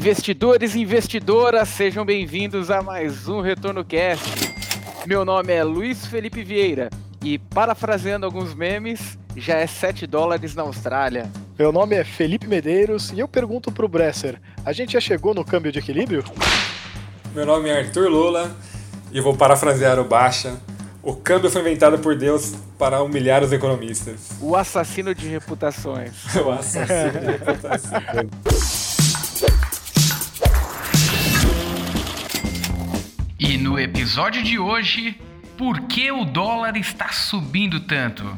Investidores e investidoras, sejam bem-vindos a mais um Retorno Cast. Meu nome é Luiz Felipe Vieira e, parafraseando alguns memes, já é 7 dólares na Austrália. Meu nome é Felipe Medeiros e eu pergunto pro Bresser: a gente já chegou no câmbio de equilíbrio? Meu nome é Arthur Lula e eu vou parafrasear o Baixa. O câmbio foi inventado por Deus para humilhar os economistas. O assassino de reputações. o assassino de reputações. E no episódio de hoje, por que o dólar está subindo tanto?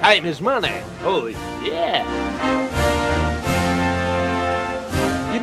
Time is money. Oh, yeah.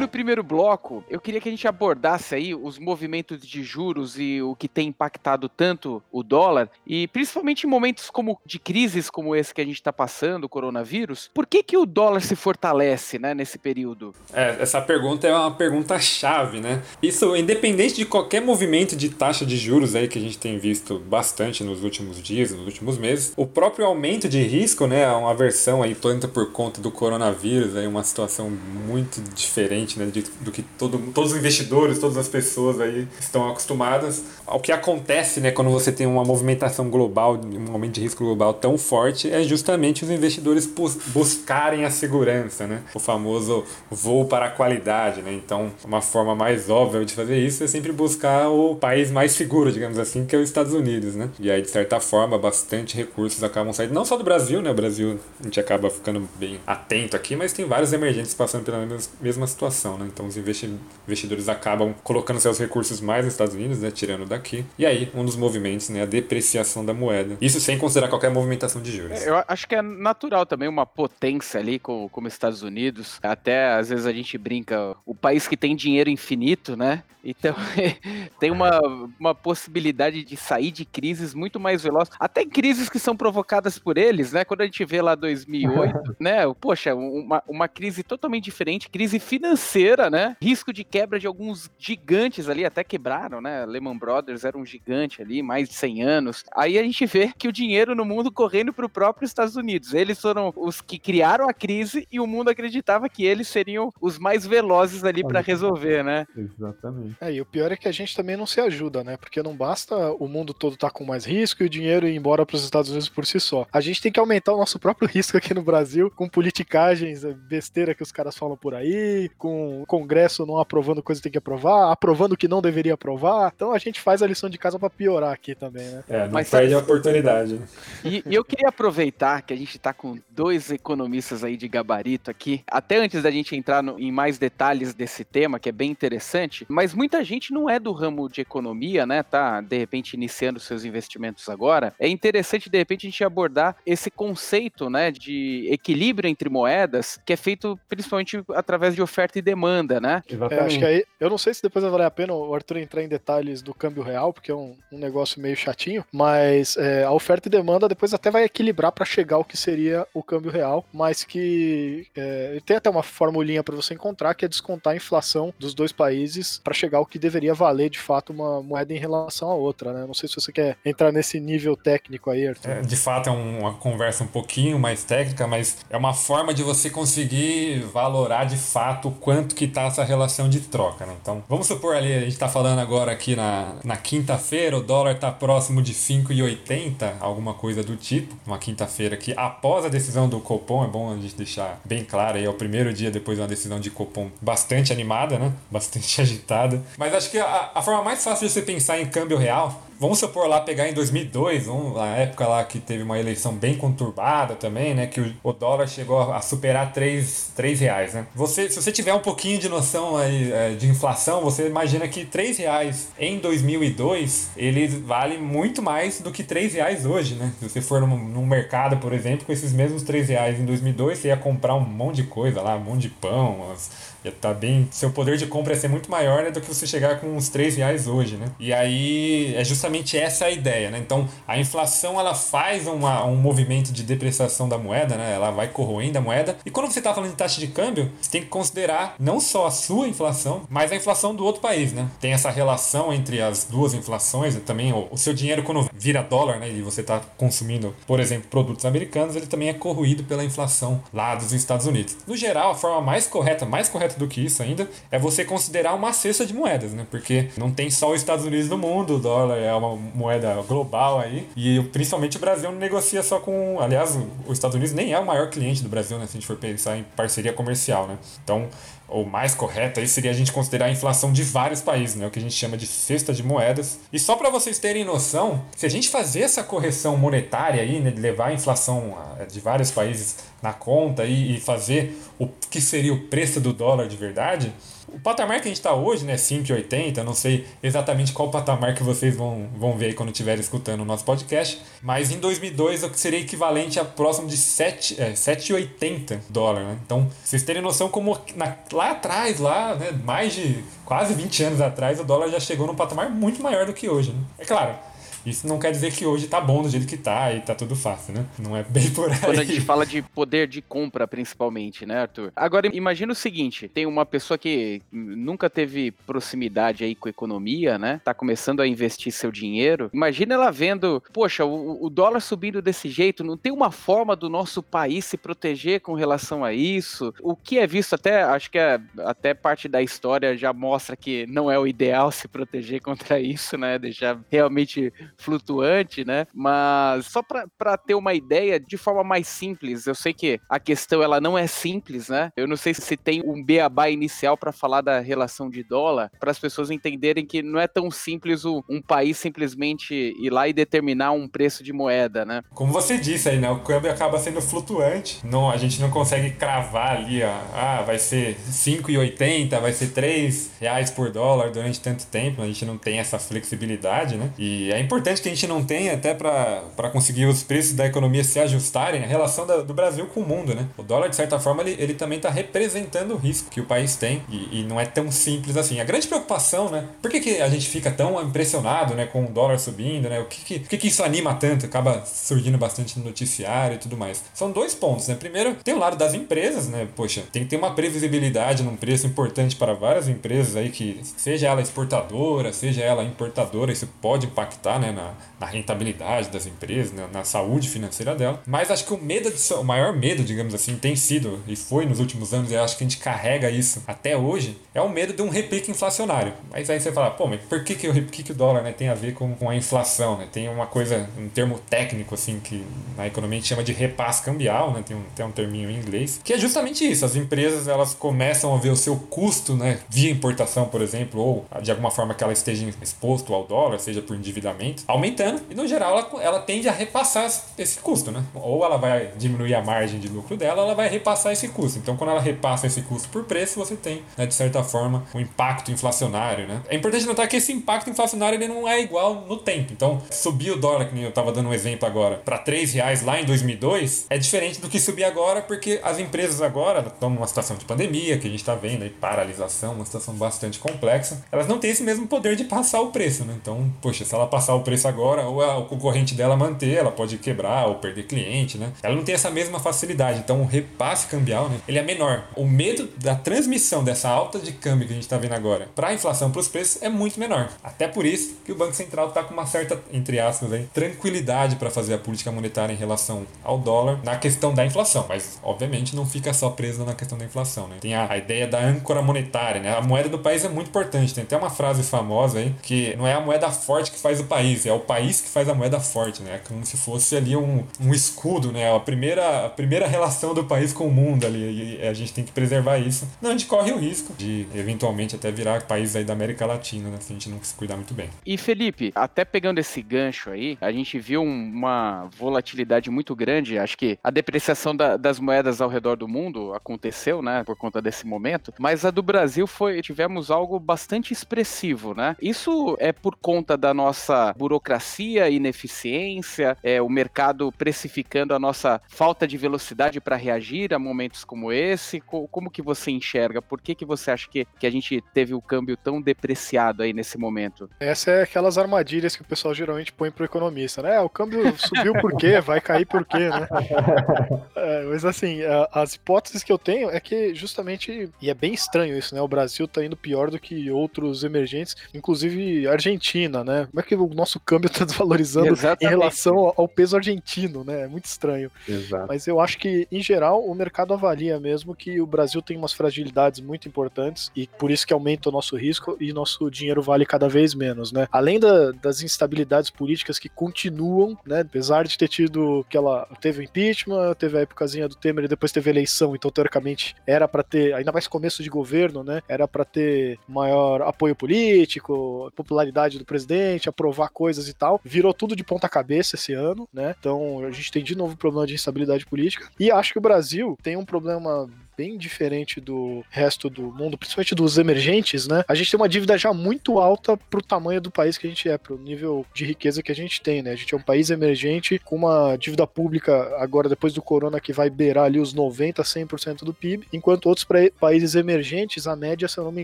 No primeiro bloco, eu queria que a gente abordasse aí os movimentos de juros e o que tem impactado tanto o dólar, e principalmente em momentos como de crises como esse que a gente está passando, o coronavírus, por que, que o dólar se fortalece né, nesse período? É, essa pergunta é uma pergunta chave, né? Isso, independente de qualquer movimento de taxa de juros aí que a gente tem visto bastante nos últimos dias, nos últimos meses, o próprio aumento de risco, né, uma versão aí planta por conta do coronavírus, aí uma situação muito diferente né, de, do que todo, todos os investidores, todas as pessoas aí estão acostumadas. O que acontece né, quando você tem uma movimentação global, um aumento de risco global tão forte, é justamente os investidores buscarem a segurança, né? o famoso voo para a qualidade. Né? Então, uma forma mais óbvia de fazer isso é sempre buscar o país mais seguro, digamos assim, que é os Estados Unidos. Né? E aí, de certa forma, bastante recursos acabam saindo, não só do Brasil, né? o Brasil a gente acaba ficando bem atento aqui, mas tem vários emergentes passando pela mesma situação né? Então os investidores acabam colocando seus recursos mais nos Estados Unidos, né? Tirando daqui. E aí, um dos movimentos, né? A depreciação da moeda. Isso sem considerar qualquer movimentação de juros. É, eu acho que é natural também uma potência ali, como, como Estados Unidos. Até às vezes a gente brinca, o país que tem dinheiro infinito, né? Então tem uma, uma possibilidade de sair de crises muito mais veloz. Até crises que são provocadas por eles, né? Quando a gente vê lá 2008, né? Poxa, uma, uma crise totalmente diferente, crise financeira, né? Risco de quebra de alguns gigantes ali, até quebraram, né? Lehman Brothers era um gigante ali, mais de 100 anos. Aí a gente vê que o dinheiro no mundo correndo para o próprio Estados Unidos. Eles foram os que criaram a crise e o mundo acreditava que eles seriam os mais velozes ali para resolver, né? Exatamente. É, e o pior é que a gente também não se ajuda, né? Porque não basta o mundo todo estar tá com mais risco e o dinheiro ir embora para os Estados Unidos por si só. A gente tem que aumentar o nosso próprio risco aqui no Brasil com politicagens, é, besteira que os caras falam por aí, com o Congresso não aprovando coisa que tem que aprovar, aprovando o que não deveria aprovar. Então a gente faz a lição de casa para piorar aqui também, né? É, não Mas, perde a oportunidade. E, e eu queria aproveitar que a gente está com dois economistas aí de gabarito aqui, até antes da gente entrar no, em mais detalhes desse tema, que é bem interessante, mas muita gente não é do ramo de economia, né? Tá, de repente, iniciando seus investimentos agora. É interessante, de repente, a gente abordar esse conceito, né, de equilíbrio entre moedas, que é feito principalmente através de oferta e demanda, né? É, acho que aí, eu não sei se depois vai valer a pena o Arthur entrar em detalhes do câmbio real, porque é um, um negócio meio chatinho, mas é, a oferta e demanda depois até vai equilibrar para chegar ao que seria o câmbio real, mas que é, tem até uma formulinha para você encontrar que é descontar a inflação dos dois países para chegar ao que deveria valer de fato uma moeda em relação à outra, né? Não sei se você quer entrar nesse nível técnico aí, Arthur. É, de fato é uma conversa um pouquinho mais técnica, mas é uma forma de você conseguir valorar de fato o quanto que tá essa relação de troca, né? Então, vamos supor ali, a gente tá falando agora aqui na, na quinta-feira, o dólar tá próximo de 5,80, alguma coisa do tipo, uma quinta-feira que após a decisão do Copom, é bom a gente deixar bem claro aí, é o primeiro dia depois de uma decisão de Copom bastante animada, né? Bastante agitada. Mas acho que a, a forma mais fácil de você pensar em câmbio real Vamos supor lá pegar em 2002, um, a época lá que teve uma eleição bem conturbada também, né? Que o, o dólar chegou a superar 3, 3 reais, né? Você, se você tiver um pouquinho de noção aí, é, de inflação, você imagina que 3 reais em 2002, ele vale muito mais do que 3 reais hoje, né? Se você for num, num mercado, por exemplo, com esses mesmos 3 reais em 2002, você ia comprar um monte de coisa lá, um monte de pão, umas, ia tá bem... Seu poder de compra ia ser muito maior né, do que você chegar com uns 3 reais hoje, né? E aí, é justamente essa a ideia, né? Então, a inflação ela faz uma, um movimento de depreciação da moeda, né? Ela vai corroendo a moeda. E quando você está falando de taxa de câmbio, você tem que considerar não só a sua inflação, mas a inflação do outro país, né? Tem essa relação entre as duas inflações, e também o, o seu dinheiro quando vira dólar, né? E você está consumindo, por exemplo, produtos americanos, ele também é corroído pela inflação lá dos Estados Unidos. No geral, a forma mais correta, mais correta do que isso ainda, é você considerar uma cesta de moedas, né? Porque não tem só os Estados Unidos no mundo, o dólar é uma moeda global aí, e principalmente o Brasil negocia só com. Aliás, os Estados Unidos nem é o maior cliente do Brasil, né? Se a gente for pensar em parceria comercial, né? Então, ou mais correto aí seria a gente considerar a inflação de vários países, né? O que a gente chama de cesta de moedas. E só para vocês terem noção, se a gente fazer essa correção monetária aí, né, de levar a inflação ah, de vários países na conta e, e fazer o que seria o preço do dólar de verdade, o patamar que a gente está hoje, né, 5,80, não sei exatamente qual patamar que vocês vão, vão ver quando estiverem escutando o nosso podcast, mas em 2002 o que seria equivalente a próximo de 7, é, 7,80 dólar, né? Então, vocês terem noção como na, lá atrás, lá, né, mais de quase 20 anos atrás, o dólar já chegou num patamar muito maior do que hoje, né? É claro, isso não quer dizer que hoje tá bom do jeito que tá e tá tudo fácil, né? Não é bem por aí. Quando a gente fala de poder de compra, principalmente, né, Arthur? Agora, imagina o seguinte: tem uma pessoa que nunca teve proximidade aí com economia, né? Tá começando a investir seu dinheiro. Imagina ela vendo, poxa, o, o dólar subindo desse jeito, não tem uma forma do nosso país se proteger com relação a isso? O que é visto até, acho que é, até parte da história já mostra que não é o ideal se proteger contra isso, né? Deixar realmente flutuante, né? Mas só para ter uma ideia de forma mais simples, eu sei que a questão ela não é simples, né? Eu não sei se tem um beabá inicial para falar da relação de dólar, para as pessoas entenderem que não é tão simples o, um país simplesmente ir lá e determinar um preço de moeda, né? Como você disse aí, né? O câmbio acaba sendo flutuante. Não, a gente não consegue cravar ali, ó, ah, vai ser 5,80, vai ser 3 reais por dólar durante tanto tempo. A gente não tem essa flexibilidade, né? E é importante importante que a gente não tenha, até para conseguir os preços da economia se ajustarem, a relação da, do Brasil com o mundo, né? O dólar, de certa forma, ele, ele também está representando o risco que o país tem e, e, não é tão simples assim. A grande preocupação, né? Por que, que a gente fica tão impressionado né, com o dólar subindo, né? O que, que, que, que isso anima tanto? Acaba surgindo bastante no noticiário e tudo mais. São dois pontos, né? Primeiro, tem o lado das empresas, né? Poxa, tem que ter uma previsibilidade num preço importante para várias empresas aí que, seja ela exportadora, seja ela importadora, isso pode impactar, né? Na, na rentabilidade das empresas, na, na, saúde financeira dela. Mas acho que o medo, de, o maior medo, digamos assim, tem sido, e foi nos últimos anos, e acho que a gente carrega isso até hoje, é o medo de um repique inflacionário. Mas aí você fala, pô, mas por que, que o repique do dólar né, tem a ver com, com a inflação? Né? Tem uma coisa, um termo técnico, assim, que na economia a gente chama de repasse cambial, né? tem, um, tem um terminho em inglês, que é justamente isso. As empresas, elas começam a ver o seu custo, né, via importação, por exemplo, ou de alguma forma que ela esteja exposto ao dólar, seja por endividamento, aumentando e no geral ela, ela tende a repassar esse custo, né? Ou ela vai diminuir a margem de lucro dela, ela vai repassar esse custo. Então quando ela repassa esse custo por preço, você tem, né, de certa forma, um impacto inflacionário, né? É importante notar que esse impacto inflacionário ele não é igual no tempo. Então, subir o dólar, que eu estava dando um exemplo agora, para 3 reais lá em 2002, é diferente do que subir agora, porque as empresas agora estão numa situação de pandemia, que a gente está vendo aí, paralisação, uma situação bastante complexa. Elas não têm esse mesmo poder de passar o preço, né? Então, poxa, se ela passar o preço preço agora, ou a, o concorrente dela manter, ela pode quebrar ou perder cliente, né? Ela não tem essa mesma facilidade, então o repasse cambial, né, ele é menor. O medo da transmissão dessa alta de câmbio que a gente está vendo agora para a inflação, para os preços, é muito menor. Até por isso que o Banco Central está com uma certa, entre aspas, aí, tranquilidade para fazer a política monetária em relação ao dólar na questão da inflação, mas obviamente não fica só preso na questão da inflação, né? Tem a, a ideia da âncora monetária, né? A moeda do país é muito importante. Tem até uma frase famosa aí que não é a moeda forte que faz o país, é o país que faz a moeda forte, né? Como se fosse ali um, um escudo, né? A primeira, a primeira relação do país com o mundo ali. E a gente tem que preservar isso. Não, a gente corre o risco de eventualmente até virar país aí da América Latina, né? Se a gente não se cuidar muito bem. E Felipe, até pegando esse gancho aí, a gente viu uma volatilidade muito grande. Acho que a depreciação da, das moedas ao redor do mundo aconteceu, né? Por conta desse momento. Mas a do Brasil foi. Tivemos algo bastante expressivo, né? Isso é por conta da nossa burocracia, ineficiência, é, o mercado precificando a nossa falta de velocidade para reagir a momentos como esse? Co como que você enxerga? Por que, que você acha que, que a gente teve o câmbio tão depreciado aí nesse momento? Essa é aquelas armadilhas que o pessoal geralmente põe pro economista, né? O câmbio subiu por quê? Vai cair por quê, né? É, mas assim, as hipóteses que eu tenho é que justamente, e é bem estranho isso, né? O Brasil tá indo pior do que outros emergentes, inclusive Argentina, né? Como é que o nosso câmbio tá desvalorizando Exatamente. em relação ao peso argentino, né? É muito estranho. Exato. Mas eu acho que, em geral, o mercado avalia mesmo que o Brasil tem umas fragilidades muito importantes e por isso que aumenta o nosso risco e nosso dinheiro vale cada vez menos, né? Além da, das instabilidades políticas que continuam, né? Apesar de ter tido que ela teve o impeachment, teve a épocazinha do Temer e depois teve a eleição, então teoricamente era para ter, ainda mais começo de governo, né? Era para ter maior apoio político, popularidade do presidente, aprovar coisas e tal. Virou tudo de ponta cabeça esse ano, né? Então a gente tem de novo problema de instabilidade política. E acho que o Brasil tem um problema bem diferente do resto do mundo, principalmente dos emergentes, né? A gente tem uma dívida já muito alta pro tamanho do país que a gente é, pro nível de riqueza que a gente tem, né? A gente é um país emergente com uma dívida pública agora depois do corona que vai beirar ali os 90, 100% do PIB, enquanto outros países emergentes, a média, se eu não me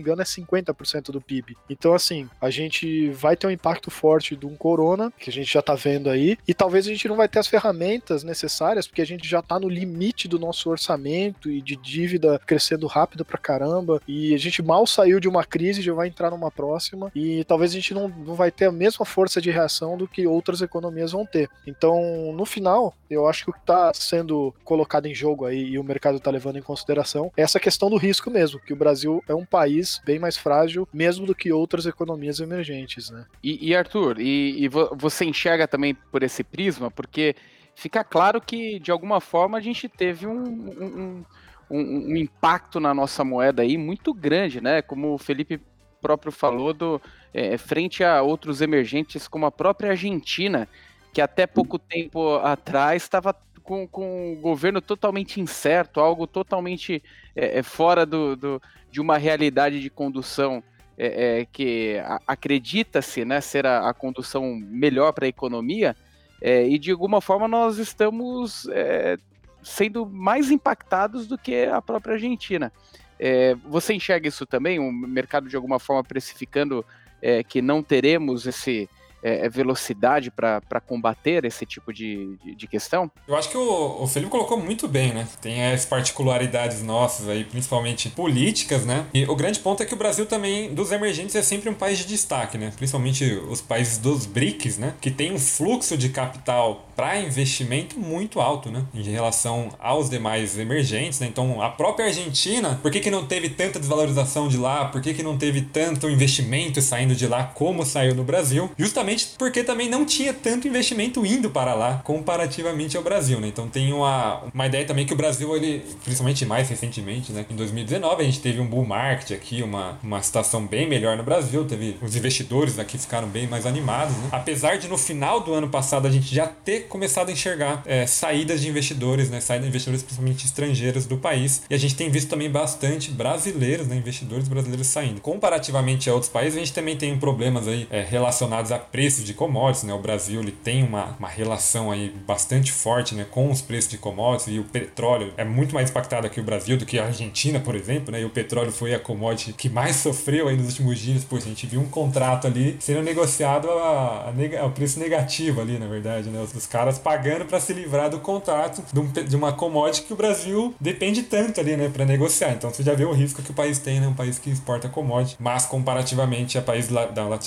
engano, é 50% do PIB. Então, assim, a gente vai ter um impacto forte de um corona, que a gente já tá vendo aí, e talvez a gente não vai ter as ferramentas necessárias, porque a gente já tá no limite do nosso orçamento e de dívida dívida crescendo rápido pra caramba, e a gente mal saiu de uma crise, já vai entrar numa próxima, e talvez a gente não, não vai ter a mesma força de reação do que outras economias vão ter. Então, no final, eu acho que o que está sendo colocado em jogo aí e o mercado está levando em consideração é essa questão do risco mesmo, que o Brasil é um país bem mais frágil, mesmo do que outras economias emergentes, né? E, e Arthur, e, e você enxerga também por esse prisma, porque fica claro que de alguma forma a gente teve um, um, um, um, impacto na nossa moeda aí muito grande, né? Como o Felipe próprio falou, do, é, frente a outros emergentes como a própria Argentina, que até pouco tempo atrás estava com, com o governo totalmente incerto, algo totalmente é, é fora do, do, de uma realidade de condução é, é que acredita-se né, ser a, a condução melhor para a economia, é, e de alguma forma nós estamos é, sendo mais impactados do que a própria Argentina. É, você enxerga isso também? O mercado de alguma forma precificando é, que não teremos esse, é, é velocidade para combater esse tipo de, de, de, questão? Eu acho que o, o Felipe colocou muito bem, né? Tem as particularidades nossas aí, principalmente políticas, né? E o grande ponto é que o Brasil também, dos emergentes, é sempre um país de destaque, né? Principalmente os países dos BRICS, né? Que tem um fluxo de capital para investimento muito alto, né? Em relação aos demais emergentes, né? Então, a própria Argentina, por que, que não teve tanta desvalorização de lá? Por que, que não teve tanto investimento saindo de lá como saiu no Brasil? Justamente justamente porque também não tinha tanto investimento indo para lá comparativamente ao Brasil, né? Então tem uma, uma ideia também que o Brasil, ele, principalmente mais recentemente, né? Em 2019 a gente teve um bull market aqui, uma, uma situação bem melhor no Brasil, teve os investidores aqui ficaram bem mais animados, né? Apesar de no final do ano passado a gente já ter começado a enxergar é, saídas de investidores, né? Saídas de investidores principalmente estrangeiros do país e a gente tem visto também bastante brasileiros, né? Investidores brasileiros saindo. Comparativamente a outros países, a gente também tem problemas aí é, relacionados a preços de commodities, né? O Brasil ele tem uma, uma relação aí bastante forte, né, com os preços de commodities e o petróleo é muito mais impactado aqui o Brasil do que a Argentina, por exemplo, né? E o petróleo foi a commodity que mais sofreu aí nos últimos dias, pois a gente viu um contrato ali sendo negociado a, a, a preço negativo ali, na verdade, né? Os, os caras pagando para se livrar do contrato de, um, de, uma commodity que o Brasil depende tanto ali, né, para negociar. Então você já vê o risco que o país tem, né? Um país que exporta commodity, mas comparativamente a países da, da,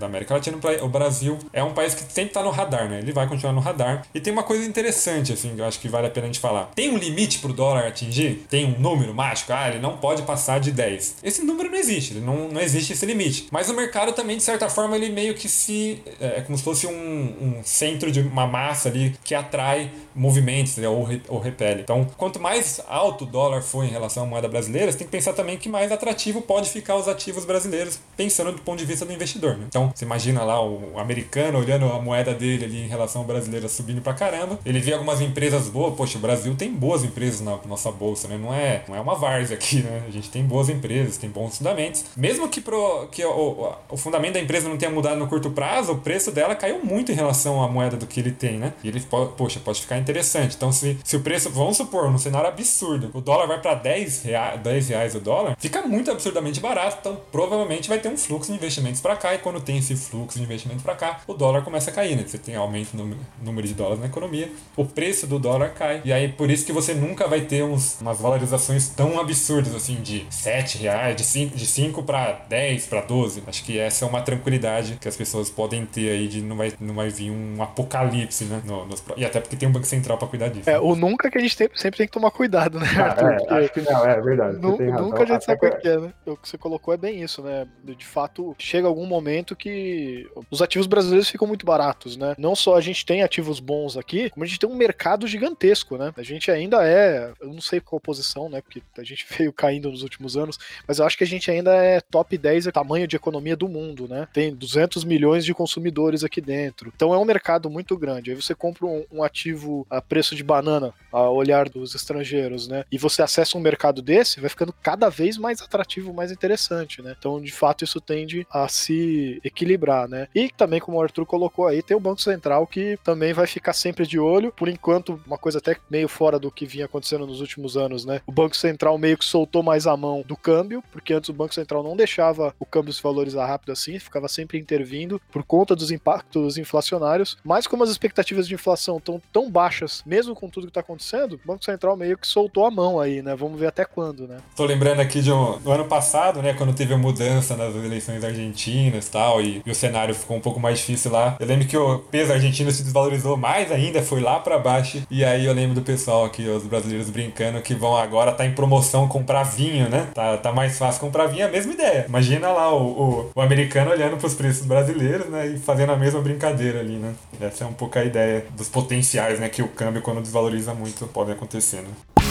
da América Latina, o Brasil é um país que sempre está no radar, né? Ele vai continuar no radar. E tem uma coisa interessante, assim, que eu acho que vale a pena a gente falar. Tem um limite para o dólar atingir? Tem um número mágico? Ah, ele não pode passar de 10. Esse número não existe, não, não existe esse limite. Mas o mercado também, de certa forma, ele meio que se. É, é como se fosse um, um centro de uma massa ali que atrai movimentos né, ou, ou repele. Então, quanto mais alto o dólar for em relação à moeda brasileira, você tem que pensar também que mais atrativo pode ficar os ativos brasileiros, pensando do ponto de vista do investidor. Né? Então, você imagina lá o o americano olhando a moeda dele ali em relação ao brasileiro subindo pra caramba. Ele vê algumas empresas boas. Poxa, o Brasil tem boas empresas na nossa bolsa, né? Não é, não é uma várzea aqui, né? A gente tem boas empresas, tem bons fundamentos. Mesmo que, pro, que o, o fundamento da empresa não tenha mudado no curto prazo, o preço dela caiu muito em relação à moeda do que ele tem, né? E ele, poxa, pode ficar interessante. Então, se, se o preço, vamos supor, num cenário absurdo, o dólar vai para 10 reais, 10 reais o dólar, fica muito absurdamente barato. Então, provavelmente vai ter um fluxo de investimentos para cá. E quando tem esse fluxo de investimento para cá, o dólar começa a cair, né? Você tem aumento no número de dólares na economia, o preço do dólar cai. E aí, por isso que você nunca vai ter uns, umas valorizações tão absurdas, assim, de 7 reais, de 5, de 5 para 10, para 12. Acho que essa é uma tranquilidade que as pessoas podem ter aí de não vai, não vai vir um apocalipse, né? No, nos, e até porque tem um Banco Central para cuidar disso. É, o nunca que a gente tem, sempre tem que tomar cuidado, né, ah, Arthur? É, acho que não, é verdade. Nu, nunca a gente sabe o que é, né? O que você colocou é bem isso, né? De fato, chega algum momento que os ativos brasileiros ficam muito baratos, né? Não só a gente tem ativos bons aqui, como a gente tem um mercado gigantesco, né? A gente ainda é, eu não sei qual posição, né? Porque a gente veio caindo nos últimos anos, mas eu acho que a gente ainda é top 10 tamanho de economia do mundo, né? Tem 200 milhões de consumidores aqui dentro. Então é um mercado muito grande. Aí você compra um, um ativo a preço de banana, a olhar dos estrangeiros, né? E você acessa um mercado desse, vai ficando cada vez mais atrativo, mais interessante, né? Então, de fato, isso tende a se equilibrar, né? E também, como o Arthur colocou aí, tem o Banco Central que também vai ficar sempre de olho. Por enquanto, uma coisa até meio fora do que vinha acontecendo nos últimos anos, né? O Banco Central meio que soltou mais a mão do câmbio, porque antes o Banco Central não deixava o câmbio se valorizar rápido assim, ficava sempre intervindo por conta dos impactos inflacionários. Mas como as expectativas de inflação estão tão baixas, mesmo com tudo que está acontecendo, o Banco Central meio que soltou a mão aí, né? Vamos ver até quando, né? Tô lembrando aqui de um, ano passado, né? Quando teve a mudança nas eleições argentinas tal, e, e o cenário ficou um pouco mais difícil lá. Eu lembro que o peso argentino se desvalorizou mais ainda, foi lá para baixo. E aí eu lembro do pessoal aqui, os brasileiros brincando, que vão agora tá em promoção comprar vinho, né? Tá, tá mais fácil comprar vinho, é a mesma ideia. Imagina lá o, o, o americano olhando pros preços brasileiros, né? E fazendo a mesma brincadeira ali, né? Essa é um pouco a ideia dos potenciais, né? Que o câmbio, quando desvaloriza muito, podem acontecer, né?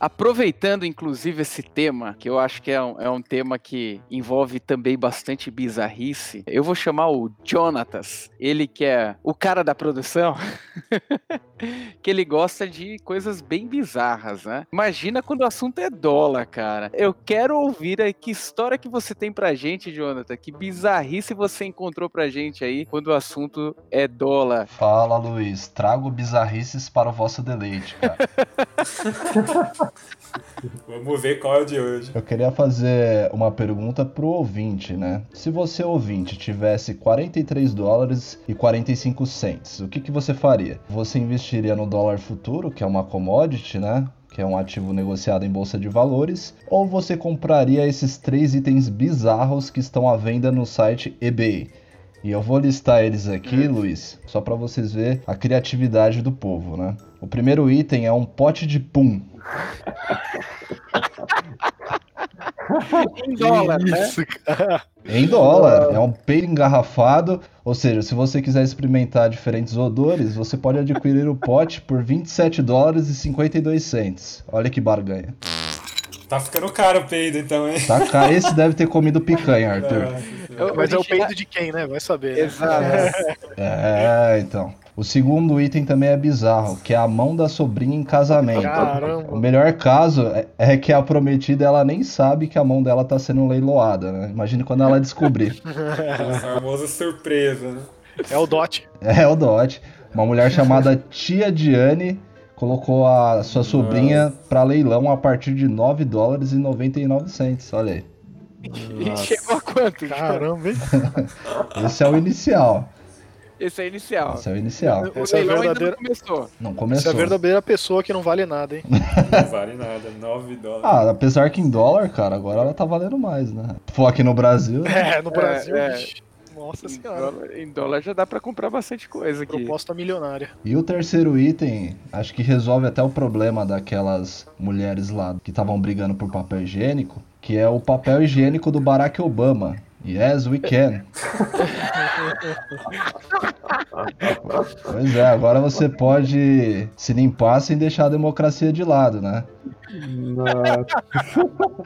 Aproveitando, inclusive, esse tema, que eu acho que é um, é um tema que envolve também bastante bizarrice, eu vou chamar o Jonatas, ele que é o cara da produção, que ele gosta de coisas bem bizarras, né? Imagina quando o assunto é dólar, cara. Eu quero ouvir aí que história que você tem pra gente, Jonathan, que bizarrice você encontrou pra gente aí quando o assunto é dólar. Fala, Luiz. Trago bizarrices para o vosso deleite, cara. Vamos ver qual é o de hoje. Eu queria fazer uma pergunta pro ouvinte, né? Se você, ouvinte, tivesse 43 dólares e 45 cents, o que, que você faria? Você investiria no dólar futuro, que é uma commodity, né? que é um ativo negociado em bolsa de valores, ou você compraria esses três itens bizarros que estão à venda no site eBay. E eu vou listar eles aqui, hum. Luiz, só para vocês verem a criatividade do povo, né? O primeiro item é um pote de pum. em dólar, né? Isso, cara. Em dólar. É um peido engarrafado. Ou seja, se você quiser experimentar diferentes odores, você pode adquirir o pote por 27 dólares e 52 cents. Olha que barganha. Tá ficando caro o peido, então, hein? Tá caro. Esse deve ter comido picanha, Arthur. É, mas é o peido de quem, né? Vai saber. Né? Exato. É, então. O segundo item também é bizarro, que é a mão da sobrinha em casamento. Caramba. O melhor caso é, é, que a prometida ela nem sabe que a mão dela tá sendo leiloada, né? Imagine quando ela descobrir. a famosa surpresa, né? É o Dot. É, é o Dot. Uma mulher chamada Tia Diane colocou a sua sobrinha para leilão a partir de 9 dólares e 99 cents. Olha aí. E chegou a quanto? Caramba, hein? Esse é o inicial. Esse é inicial. Esse é o inicial. O Essa é verdadeira... não começou. Não começou. Essa é a verdadeira pessoa que não vale nada, hein? não vale nada, 9 dólares. Ah, apesar que em dólar, cara, agora ela tá valendo mais, né? For aqui no Brasil. É, no Brasil. É, é. Nossa em senhora. Dólar, em dólar já dá para comprar bastante coisa aqui. Proposta milionária. E o terceiro item, acho que resolve até o problema daquelas mulheres lá que estavam brigando por papel higiênico, que é o papel higiênico do Barack Obama Yes, we can. pois é, agora você pode se limpar sem deixar a democracia de lado, né?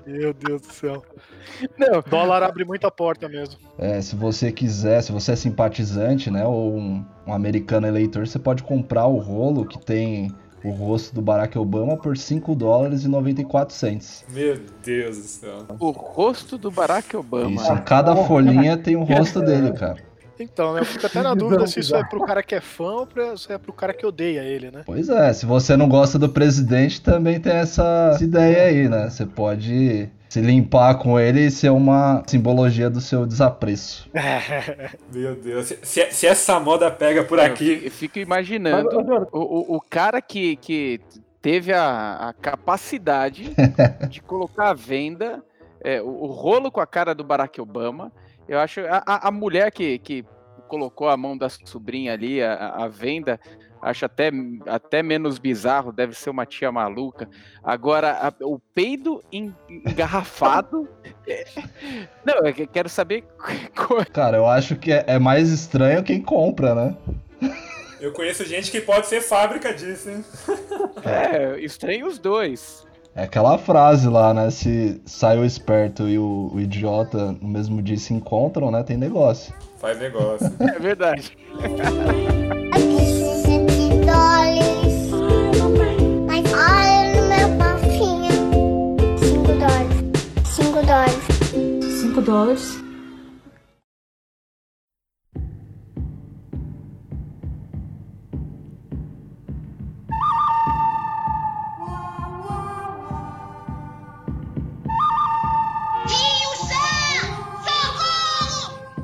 Meu Deus do céu. Não, Dólar abre muita porta mesmo. É, se você quiser, se você é simpatizante, né, ou um, um americano eleitor, você pode comprar o rolo que tem o rosto do Barack Obama por 5 dólares e 94 cents. Meu Deus do céu. o rosto do Barack Obama. Isso, em cada folhinha tem o rosto dele, cara. Então, né? Eu fico até na dúvida se isso é pro cara que é fã ou pra- se é pro cara que odeia ele, né? Pois é, se você não gosta do presidente, também tem essa, essa ideia aí, né? Você pode se limpar com ele e ser uma simbologia do seu desapreço. Meu Deus. Se, se- essa moda pega por Eu aqui. fico- Eu fico imaginando o, o, o cara que, que teve a, a capacidade de colocar à venda é, o, o rolo com a cara do Barack Obama. Eu acho a, a- a mulher que, que colocou a mão da sobrinha ali à, à venda. Acho até, até menos bizarro, deve ser uma tia maluca. Agora, a- o peido en- engarrafado. é- Não, eu que- quero saber. Cara, eu acho que é, é mais estranho quem compra, né? Eu conheço gente que pode ser fábrica disso, hein? É, estranho os dois. É aquela frase lá, né? Se sai o esperto e o, o idiota no mesmo dia se encontram, né? Tem negócio. Faz negócio. É verdade. Dólares. Mas olha no meu bolsinho. Cinco dólares. Cinco dólares. 5 dólares.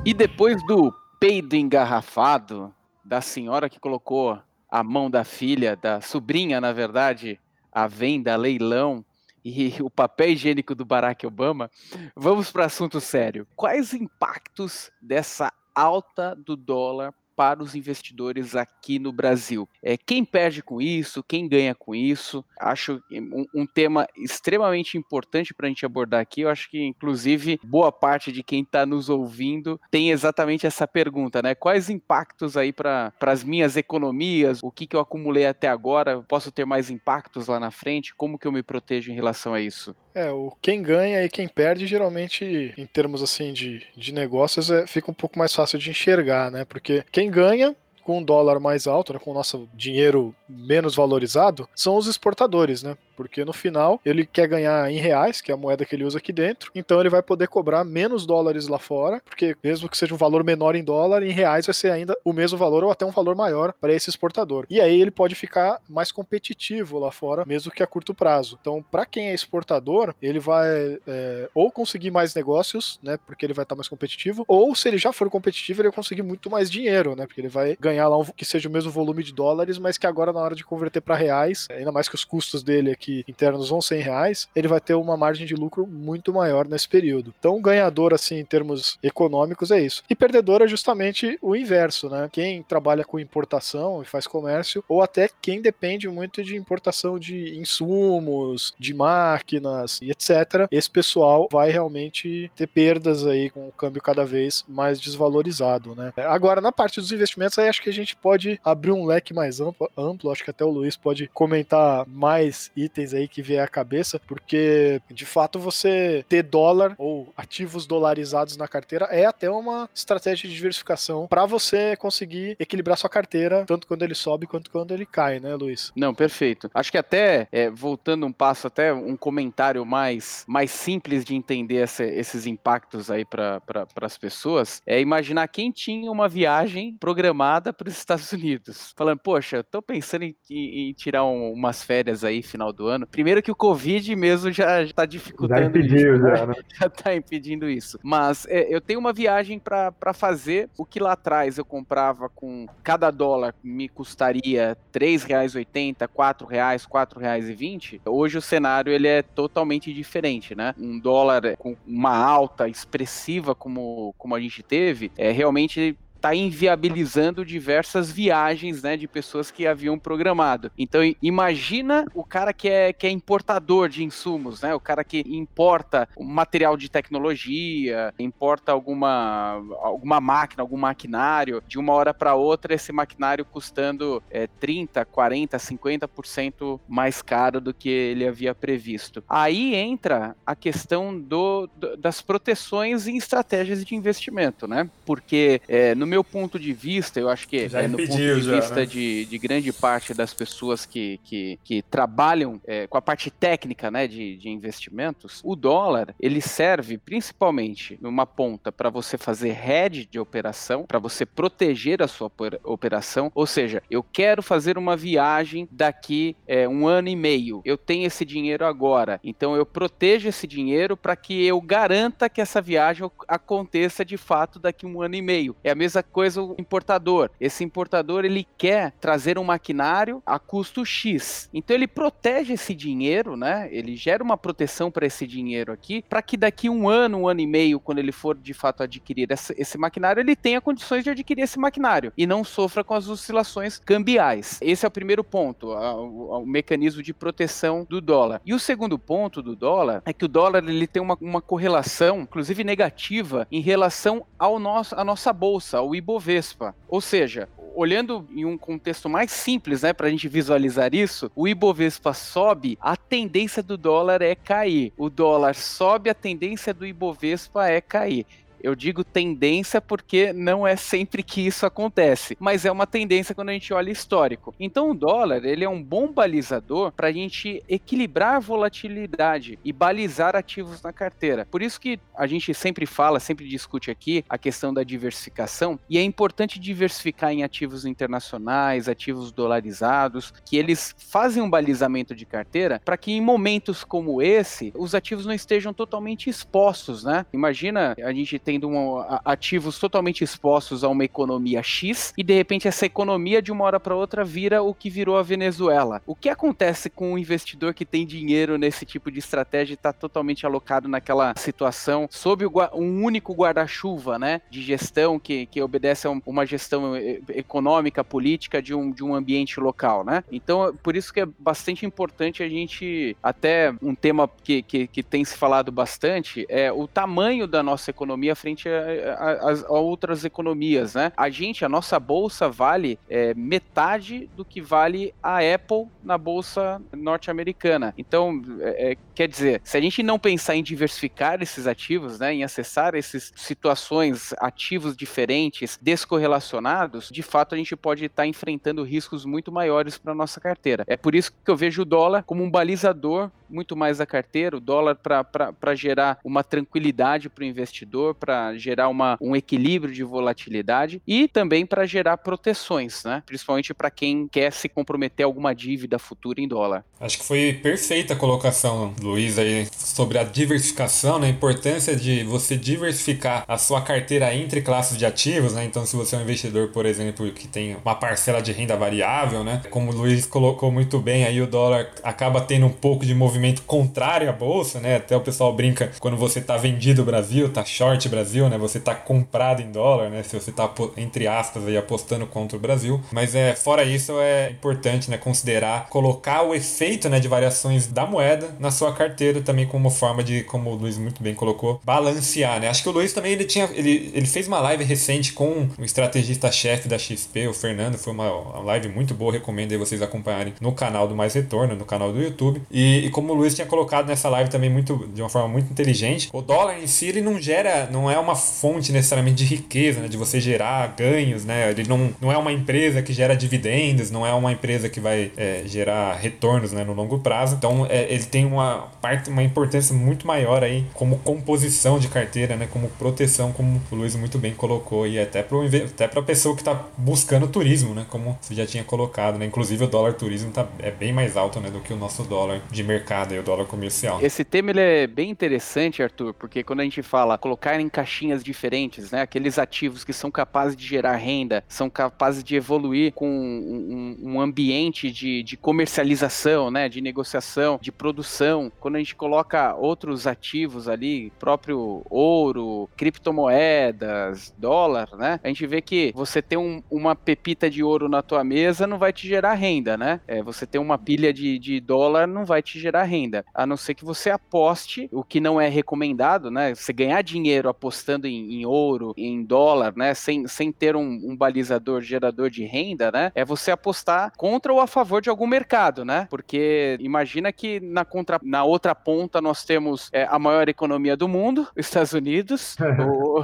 E depois do peido engarrafado da senhora que colocou a mão da filha, da sobrinha, na verdade, à venda, a leilão, e o papel higiênico do Barack Obama, vamos para assunto sério. Quais impactos dessa alta do dólar para os investidores aqui no Brasil? É, quem perde com isso? Quem ganha com isso? Acho um, um tema extremamente importante para a gente abordar aqui. Eu acho que, inclusive, boa parte de quem está nos ouvindo tem exatamente essa pergunta, né? Quais impactos aí para as minhas economias? O que, que eu acumulei até agora? Posso ter mais impactos lá na frente? Como que eu me protejo em relação a isso? É, o quem ganha e quem perde, geralmente, em termos assim de, de negócios, é, fica um pouco mais fácil de enxergar, né? Porque quem ganha com um dólar mais alto, né, com o nosso dinheiro menos valorizado, são os exportadores, né? Porque no final ele quer ganhar em reais, que é a moeda que ele usa aqui dentro, então ele vai poder cobrar menos dólares lá fora, porque mesmo que seja um valor menor em dólar, em reais vai ser ainda o mesmo valor ou até um valor maior para esse exportador. E aí ele pode ficar mais competitivo lá fora, mesmo que a curto prazo. Então, para quem é exportador, ele vai é, ou conseguir mais negócios, né? Porque ele vai estar mais competitivo, ou se ele já for competitivo, ele vai conseguir muito mais dinheiro, né? Porque ele vai ganhar lá um, que seja o mesmo volume de dólares, mas que agora na hora de converter para reais, ainda mais que os custos dele aqui internos vão ser em reais, ele vai ter uma margem de lucro muito maior nesse período. Então, ganhador assim em termos econômicos é isso. E perdedor é justamente o inverso, né? Quem trabalha com importação e faz comércio, ou até quem depende muito de importação de insumos, de máquinas e etc. Esse pessoal vai realmente ter perdas aí com o câmbio cada vez mais desvalorizado, né? Agora, na parte dos investimentos, aí acho que a gente pode abrir um leque mais amplo, amplo. acho que até o Luiz pode comentar mais itens aí que vier à cabeça, porque de fato você ter dólar ou ativos dolarizados na carteira é até uma estratégia de diversificação para você conseguir equilibrar sua carteira, tanto quando ele sobe quanto quando ele cai, né, Luiz? Não, perfeito. Acho que até, é, voltando um passo, até um comentário mais, mais simples de entender essa- esses impactos aí para as pessoas, é imaginar quem tinha uma viagem programada para os Estados Unidos. Falando, poxa, tô pensando em, em- em tirar um- umas férias aí final do ano. Primeiro que o Covid mesmo já está Já dificultando impediu, isso, né? já, né? já tá impedindo isso. Mas é, eu tenho uma viagem para fazer. O que lá atrás eu comprava com cada dólar me custaria R$ 3,80, R$ reais, R$ reais e 20. Hoje o cenário ele é totalmente diferente, né? Um dólar com uma alta expressiva como, como a gente teve, é realmente tá inviabilizando diversas viagens, né, de pessoas que haviam programado. Então imagina o cara que é, que é importador de insumos, né, o cara que importa material de tecnologia, importa alguma, alguma máquina, algum maquinário, de uma hora para outra esse maquinário custando é, 30, 40, 50% mais caro do que ele havia previsto. Aí entra a questão do, do das proteções e estratégias de investimento, né? Porque é, no meu ponto de vista, eu acho que é, no ponto de já, vista né? de, de grande parte das pessoas que, que, que trabalham é, com a parte técnica, né, de, de investimentos, o dólar ele serve principalmente numa ponta para você fazer hedge de operação, para você proteger a sua opera- operação. Ou seja, eu quero fazer uma viagem daqui é, um ano e meio. Eu tenho esse dinheiro agora, então eu protejo esse dinheiro para que eu garanta que essa viagem aconteça de fato daqui um ano e meio. É a mesma coisa o importador. Esse importador ele quer trazer um maquinário a custo X. Então ele protege esse dinheiro, né? Ele gera uma proteção para esse dinheiro aqui, para que daqui um ano, um ano e meio, quando ele for de fato adquirir esse, maquinário, ele tenha condições de adquirir esse maquinário e não sofra com as oscilações cambiais. Esse é o primeiro ponto, o mecanismo de proteção do dólar. E o segundo ponto do dólar é que o dólar ele tem uma, uma correlação, inclusive negativa, em relação ao nosso, à nossa bolsa, ao Ibovespa. Ou seja, olhando em um contexto mais simples, né, para a gente visualizar isso, o Ibovespa sobe, a tendência do dólar é cair. O dólar sobe, a tendência do Ibovespa é cair. Eu digo tendência porque não é sempre que isso acontece, mas é uma tendência quando a gente olha histórico. Então o dólar ele é um bom balizador para a gente equilibrar a volatilidade e balizar ativos na carteira. Por isso que a gente sempre fala, sempre discute aqui a questão da diversificação e é importante diversificar em ativos internacionais, ativos dolarizados, que eles fazem um balizamento de carteira para que em momentos como esse os ativos não estejam totalmente expostos, né? Imagina a gente tendo um, ativos totalmente expostos a uma economia X e de repente essa economia de uma hora para outra vira o que virou a Venezuela. O que acontece com um investidor que tem dinheiro nesse tipo de estratégia e está totalmente alocado naquela situação sob um único guarda-chuva, né, de gestão que, que obedece a um- uma gestão eh, econômica, política de um, de um ambiente local, né? Então, por isso que é bastante importante a gente, até um tema que, que, que tem se falado bastante, é o tamanho da nossa economia frente a, a- a- outras economias, né? A gente, a nossa bolsa vale é, metade do que vale a Apple na bolsa norte-americana. Então, é, é, quer dizer, se a gente não pensar em diversificar esses ativos, né, em acessar essas situações, ativos diferentes, descorrelacionados, de fato a gente pode estar enfrentando riscos muito maiores para nossa carteira. É por isso que eu vejo o dólar como um balizador muito mais da carteira, o dólar para gerar uma tranquilidade para o investidor, para gerar uma, um equilíbrio de volatilidade e também para gerar proteções, né? Principalmente para quem quer se comprometer a alguma dívida futura em dólar. Acho que foi perfeita a colocação, Luiz, aí, sobre a diversificação, né? A importância de você diversificar a sua carteira entre classes de ativos, né? Então, se você é um investidor, por exemplo, que tem uma parcela de renda variável, né? Como o Luiz colocou muito bem, aí o dólar acaba tendo um pouco de movimento contrário à bolsa, né? Até o pessoal brinca quando você tá vendido Brasil, tá short Brasil, né? Você tá comprado em dólar, né? Se você tá, entre aspas, aí apostando contra o Brasil. Mas é, fora isso, é importante, né? Considerar colocar o efeito, né? De variações da moeda na sua carteira também como forma de, como o Luiz muito bem colocou, balancear, né? Acho que o Luiz também, ele tinha, ele, ele fez uma live recente com o estrategista-chefe da XP, o Fernando, foi uma, uma live muito boa, recomendo aí vocês acompanharem no canal do Mais Retorno, no canal do YouTube. E, e como o Luiz tinha colocado nessa live também muito, de uma forma muito inteligente, o dólar em si, ele não gera, não é uma fonte necessariamente de riqueza, né? De você gerar ganhos, né? Ele não, não é uma empresa que gera dividendos, não é uma empresa que vai é, gerar retornos, né? No longo prazo. Então, é, ele tem uma parte, uma importância muito maior aí como composição de carteira, né? Como proteção, como o Luiz muito bem colocou e até para até para pessoa que está buscando turismo, né? Como você já tinha colocado, né? Inclusive o dólar turismo tá, é bem mais alto, né? Do que o nosso dólar de mercado aí, o dólar comercial. Esse tema ele é bem interessante, Arthur, porque quando a gente fala colocar em caixinhas diferentes, né, aqueles ativos que são capazes de gerar renda, são capazes de evoluir com um, um ambiente de, de comercialização, né, de negociação, de produção, quando a gente coloca outros ativos ali, próprio ouro, criptomoedas, dólar, né, a gente vê que você ter um, uma pepita de ouro na tua mesa não vai te gerar renda, né? É, você ter uma pilha de, de dólar não vai te gerar renda, a não ser que você aposte, o que não é recomendado, né? Você ganhar dinheiro apostando em, em ouro, em dólar, né? Sem, sem ter um, um, balizador gerador de renda, né? É você apostar contra ou a favor de algum mercado, né? Porque imagina que na, contra, na outra ponta nós temos é, a maior economia do mundo, os Estados Unidos, o,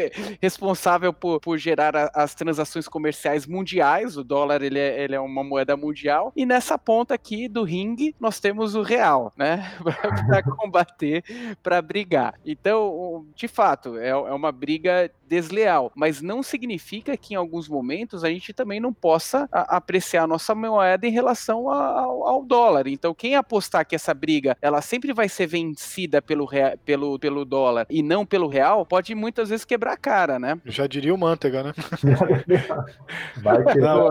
responsável por, por gerar a, as transações comerciais mundiais, o dólar ele é, ele é uma moeda mundial, e nessa ponta aqui do ringue nós temos o real, né? para combater, para brigar. Então, de fato, é, é uma briga desleal, mas não significa que em alguns momentos a gente também não possa a, apreciar a nossa moeda em relação a, ao, ao, dólar. Então, quem apostar que essa briga ela sempre vai ser vencida pelo, pelo, pelo dólar e não pelo real, pode muitas vezes quebrar a cara, né? Já diria o Manteiga, né? vai que não,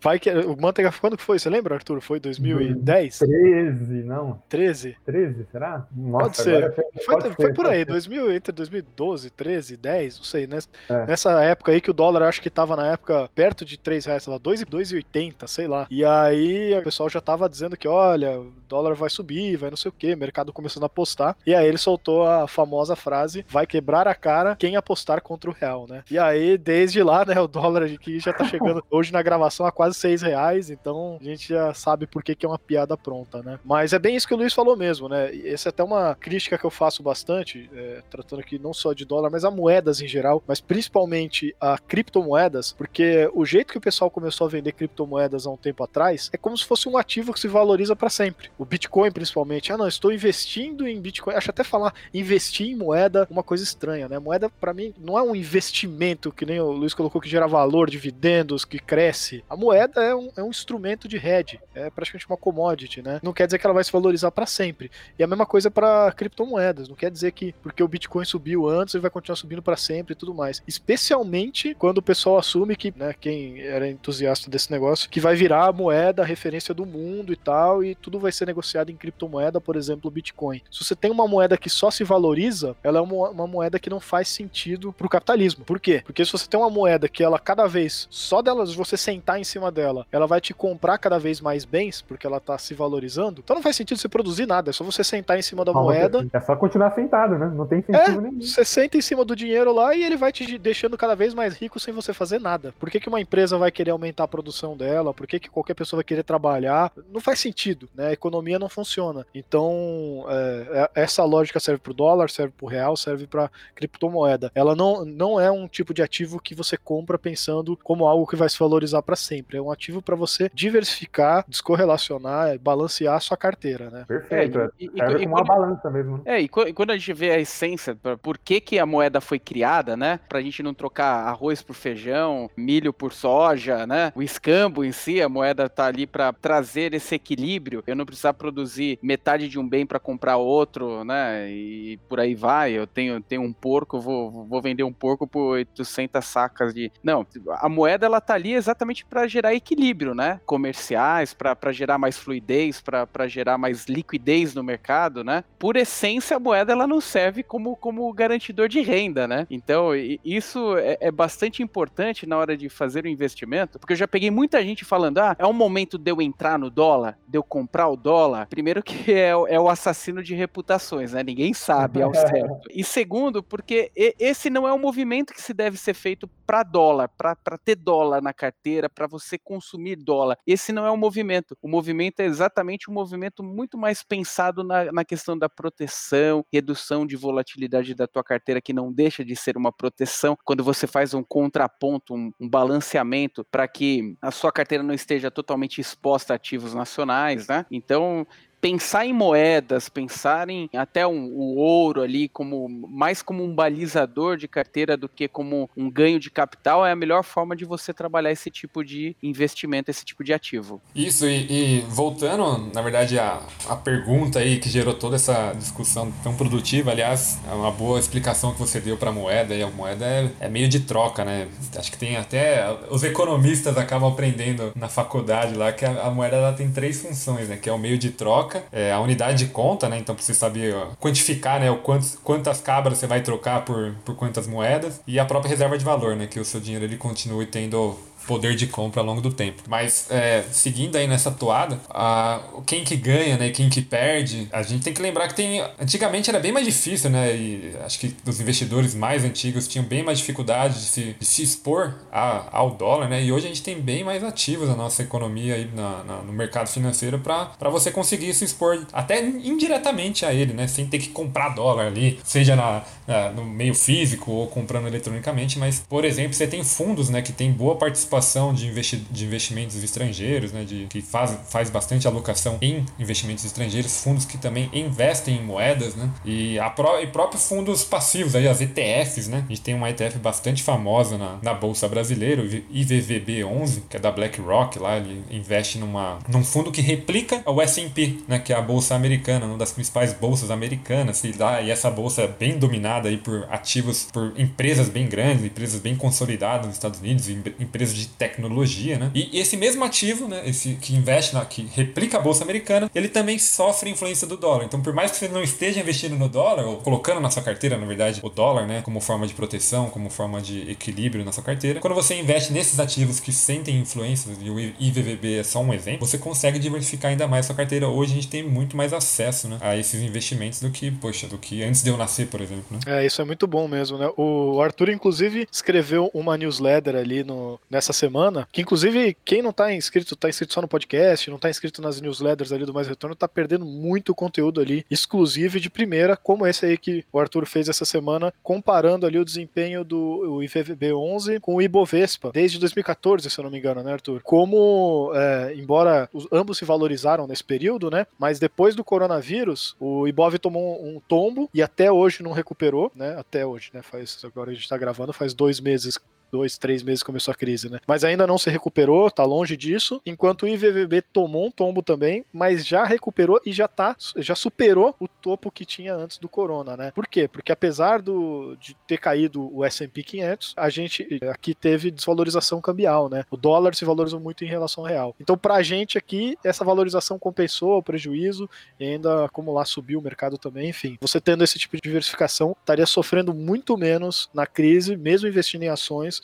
vai que o Manteiga quando foi? Você lembra, Arthur? Foi 2010? 13, não. 13? 13, será? Nossa, pode ser. Foi, pode foi ser, por aí, 2000, entre 2012, 13, 10 10, não sei, né? É. Nessa época aí que o dólar acho que tava na época perto de 3 reais, sei lá, 2,80, sei lá. E aí o pessoal já tava dizendo que, olha, o dólar vai subir, vai não sei o que, mercado começando a apostar. E aí ele soltou a famosa frase: vai quebrar a cara quem apostar contra o real, né? E aí, desde lá, né, o dólar aqui já tá chegando hoje na gravação a quase 6 reais, então a gente já sabe por que, que é uma piada pronta, né? Mas é bem isso que o Luiz falou mesmo, né? Essa é até uma crítica que eu faço bastante, é, tratando aqui não só de dólar, mas a moeda moedas em geral, mas principalmente a criptomoedas, porque o jeito que o pessoal começou a vender criptomoedas há um tempo atrás é como se fosse um ativo que se valoriza para sempre. O Bitcoin, principalmente. Ah, não, estou investindo em Bitcoin. Acho até falar investir em moeda uma coisa estranha, né? Moeda, para mim, não é um investimento que nem o Luiz colocou que gera valor, dividendos, que cresce. A moeda é um, é um instrumento de hedge, é praticamente uma commodity, né? Não quer dizer que ela vai se valorizar para sempre. E a mesma coisa para criptomoedas. Não quer dizer que porque o Bitcoin subiu antes, ele vai continuar subindo para sempre e tudo mais. Especialmente quando o pessoal assume que, né, quem era entusiasta desse negócio, que vai virar a moeda, a referência do mundo e tal, e tudo vai ser negociado em criptomoeda, por exemplo, o Bitcoin. Se você tem uma moeda que só se valoriza, ela é uma, uma moeda que não faz sentido pro capitalismo. Por quê? Porque se você tem uma moeda que ela cada vez, só delas, você sentar em cima dela, ela vai te comprar cada vez mais bens, porque ela tá se valorizando, então não faz sentido você produzir nada, é só você sentar em cima da moeda. É só continuar sentado, né? Não tem sentido é, nenhum. Você senta em cima do dinheiro lá e ele vai te deixando cada vez mais rico sem você fazer nada. Por que, que uma empresa vai querer aumentar a produção dela? Por que, que qualquer pessoa vai querer trabalhar? Não faz sentido, né? A economia não funciona. Então, é, é essa lógica serve para o dólar, serve para o real, serve para criptomoeda. Ela não, não é um tipo de ativo que você compra pensando como algo que vai se valorizar para sempre. É um ativo para você diversificar, descorrelacionar, balancear a sua carteira, né? Perfeito. É, e, e, e, uma balança mesmo. Né? É, e quando a gente vê a essência, por que, que a moeda foi criada, né? Pra gente não trocar arroz por feijão, milho por soja, né? O escambo em si, a moeda tá ali para trazer esse equilíbrio. Eu não precisar produzir metade de um bem para comprar outro, né? E por aí vai. Eu tenho, tenho um porco, vou, vou vender um porco por 800 sacas de. Não, a moeda ela tá ali exatamente para gerar equilíbrio, né? Comerciais, para gerar mais fluidez, para gerar mais liquidez no mercado, né? Por essência, a moeda ela não serve como, como garantidor de renda, né? Então, isso é, é, bastante importante na hora de fazer o investimento, porque eu já peguei muita gente falando: ah, é um momento de eu entrar no dólar, de eu comprar o dólar. Primeiro, que é, é o assassino de reputações, né? Ninguém sabe ao certo. E segundo, porque esse não é um movimento que se deve ser feito para dólar, para ter dólar na carteira, para você consumir dólar. Esse não é o movimento. O movimento é exatamente um movimento muito mais pensado na, na questão da proteção, redução de volatilidade da tua carteira, que não deixa de ser uma proteção. Quando você faz um contraponto, um, um balanceamento para que a sua carteira não esteja totalmente exposta a ativos nacionais, né? Então, pensar em moedas, pensar em até um, o ouro ali como mais como um balizador de carteira do que como um ganho de capital é a melhor forma de você trabalhar esse tipo de investimento, esse tipo de ativo. Isso, e, e voltando, na verdade, a, a pergunta aí que gerou toda essa discussão tão produtiva, aliás, é uma boa explicação que você deu para a moeda, e a moeda é, é meio de troca, né? Acho que tem até. Os economistas acabam aprendendo na faculdade lá que a, a moeda ela tem três funções, né? Que é o meio de troca, é a unidade de conta, né? Então precisa saber ó, quantificar, né? O quantos, quantas cabras você vai trocar por, por quantas moedas e a própria reserva de valor, né? Que o seu dinheiro ele continue tendo poder de compra ao longo do tempo. Mas é, seguindo aí nessa toada, a, quem que ganha, né, quem que perde, a gente tem que lembrar que tem antigamente era bem mais difícil, né, e acho que os investidores mais antigos tinham bem mais dificuldade de se, de se expor a, ao dólar, né, e hoje a gente tem bem mais ativos na nossa economia aí na, na no mercado financeiro para você conseguir se expor até indiretamente a ele, né, sem ter que comprar dólar ali, seja na, na no meio físico ou comprando eletronicamente, mas por exemplo, você tem fundos, né, que tem boa participação participação de, investi de investimentos estrangeiros, né, de, que faz, faz bastante alocação em investimentos estrangeiros, fundos que também investem em moedas, né, e, a pró e próprios fundos passivos, aí, as ETFs, né, a gente tem uma ETF bastante famosa na, na Bolsa Brasileira, o IVVB11, que é da BlackRock, lá ele investe numa, num fundo que replica o S&P, né, que é a Bolsa Americana, uma das principais bolsas americanas, e, lá, e essa bolsa é bem dominada aí por ativos, por empresas bem grandes, empresas bem consolidadas nos Estados Unidos, empresas de de tecnologia, né? E esse mesmo ativo, né, esse que investe na que replica a bolsa americana, ele também sofre influência do dólar. Então, por mais que você não esteja investindo no dólar ou colocando na sua carteira, na verdade, o dólar, né, como forma de proteção, como forma de equilíbrio na sua carteira, quando você investe nesses ativos que sentem influência, e o IVVB é só um exemplo, você consegue diversificar ainda mais sua carteira. Hoje a gente tem muito mais acesso, né, a esses investimentos do que, poxa, do que antes de eu nascer, por exemplo, né? É, isso é muito bom mesmo, né? O Arthur inclusive escreveu uma newsletter ali no nessa semana, que inclusive quem não tá inscrito, tá inscrito só no podcast, não tá inscrito nas newsletters ali do Mais Retorno, tá perdendo muito conteúdo ali, exclusivo de primeira, como esse aí que o Arthur fez essa semana, comparando ali o desempenho do IVVB 11 com o Ibovespa, desde 2014, se eu não me engano, né, Arthur? Como, é, embora os, ambos se valorizaram nesse período, né, mas depois do coronavírus, o Ibov tomou um, um tombo e até hoje não recuperou, né, até hoje, né, faz, agora a gente tá gravando, faz dois meses dois, três meses começou a crise, né? Mas ainda não se recuperou, tá longe disso, enquanto o IVVB tomou um tombo também, mas já recuperou e já tá, já superou o topo que tinha antes do corona, né? Por quê? Porque apesar do, de ter caído o S&P 500, a gente aqui teve desvalorização cambial, né? O dólar se valorizou muito em relação ao real. Então, pra gente aqui, essa valorização compensou o prejuízo e ainda, como lá subiu o mercado também, enfim. Você tendo esse tipo de diversificação, estaria sofrendo muito menos na crise, mesmo investindo em ações,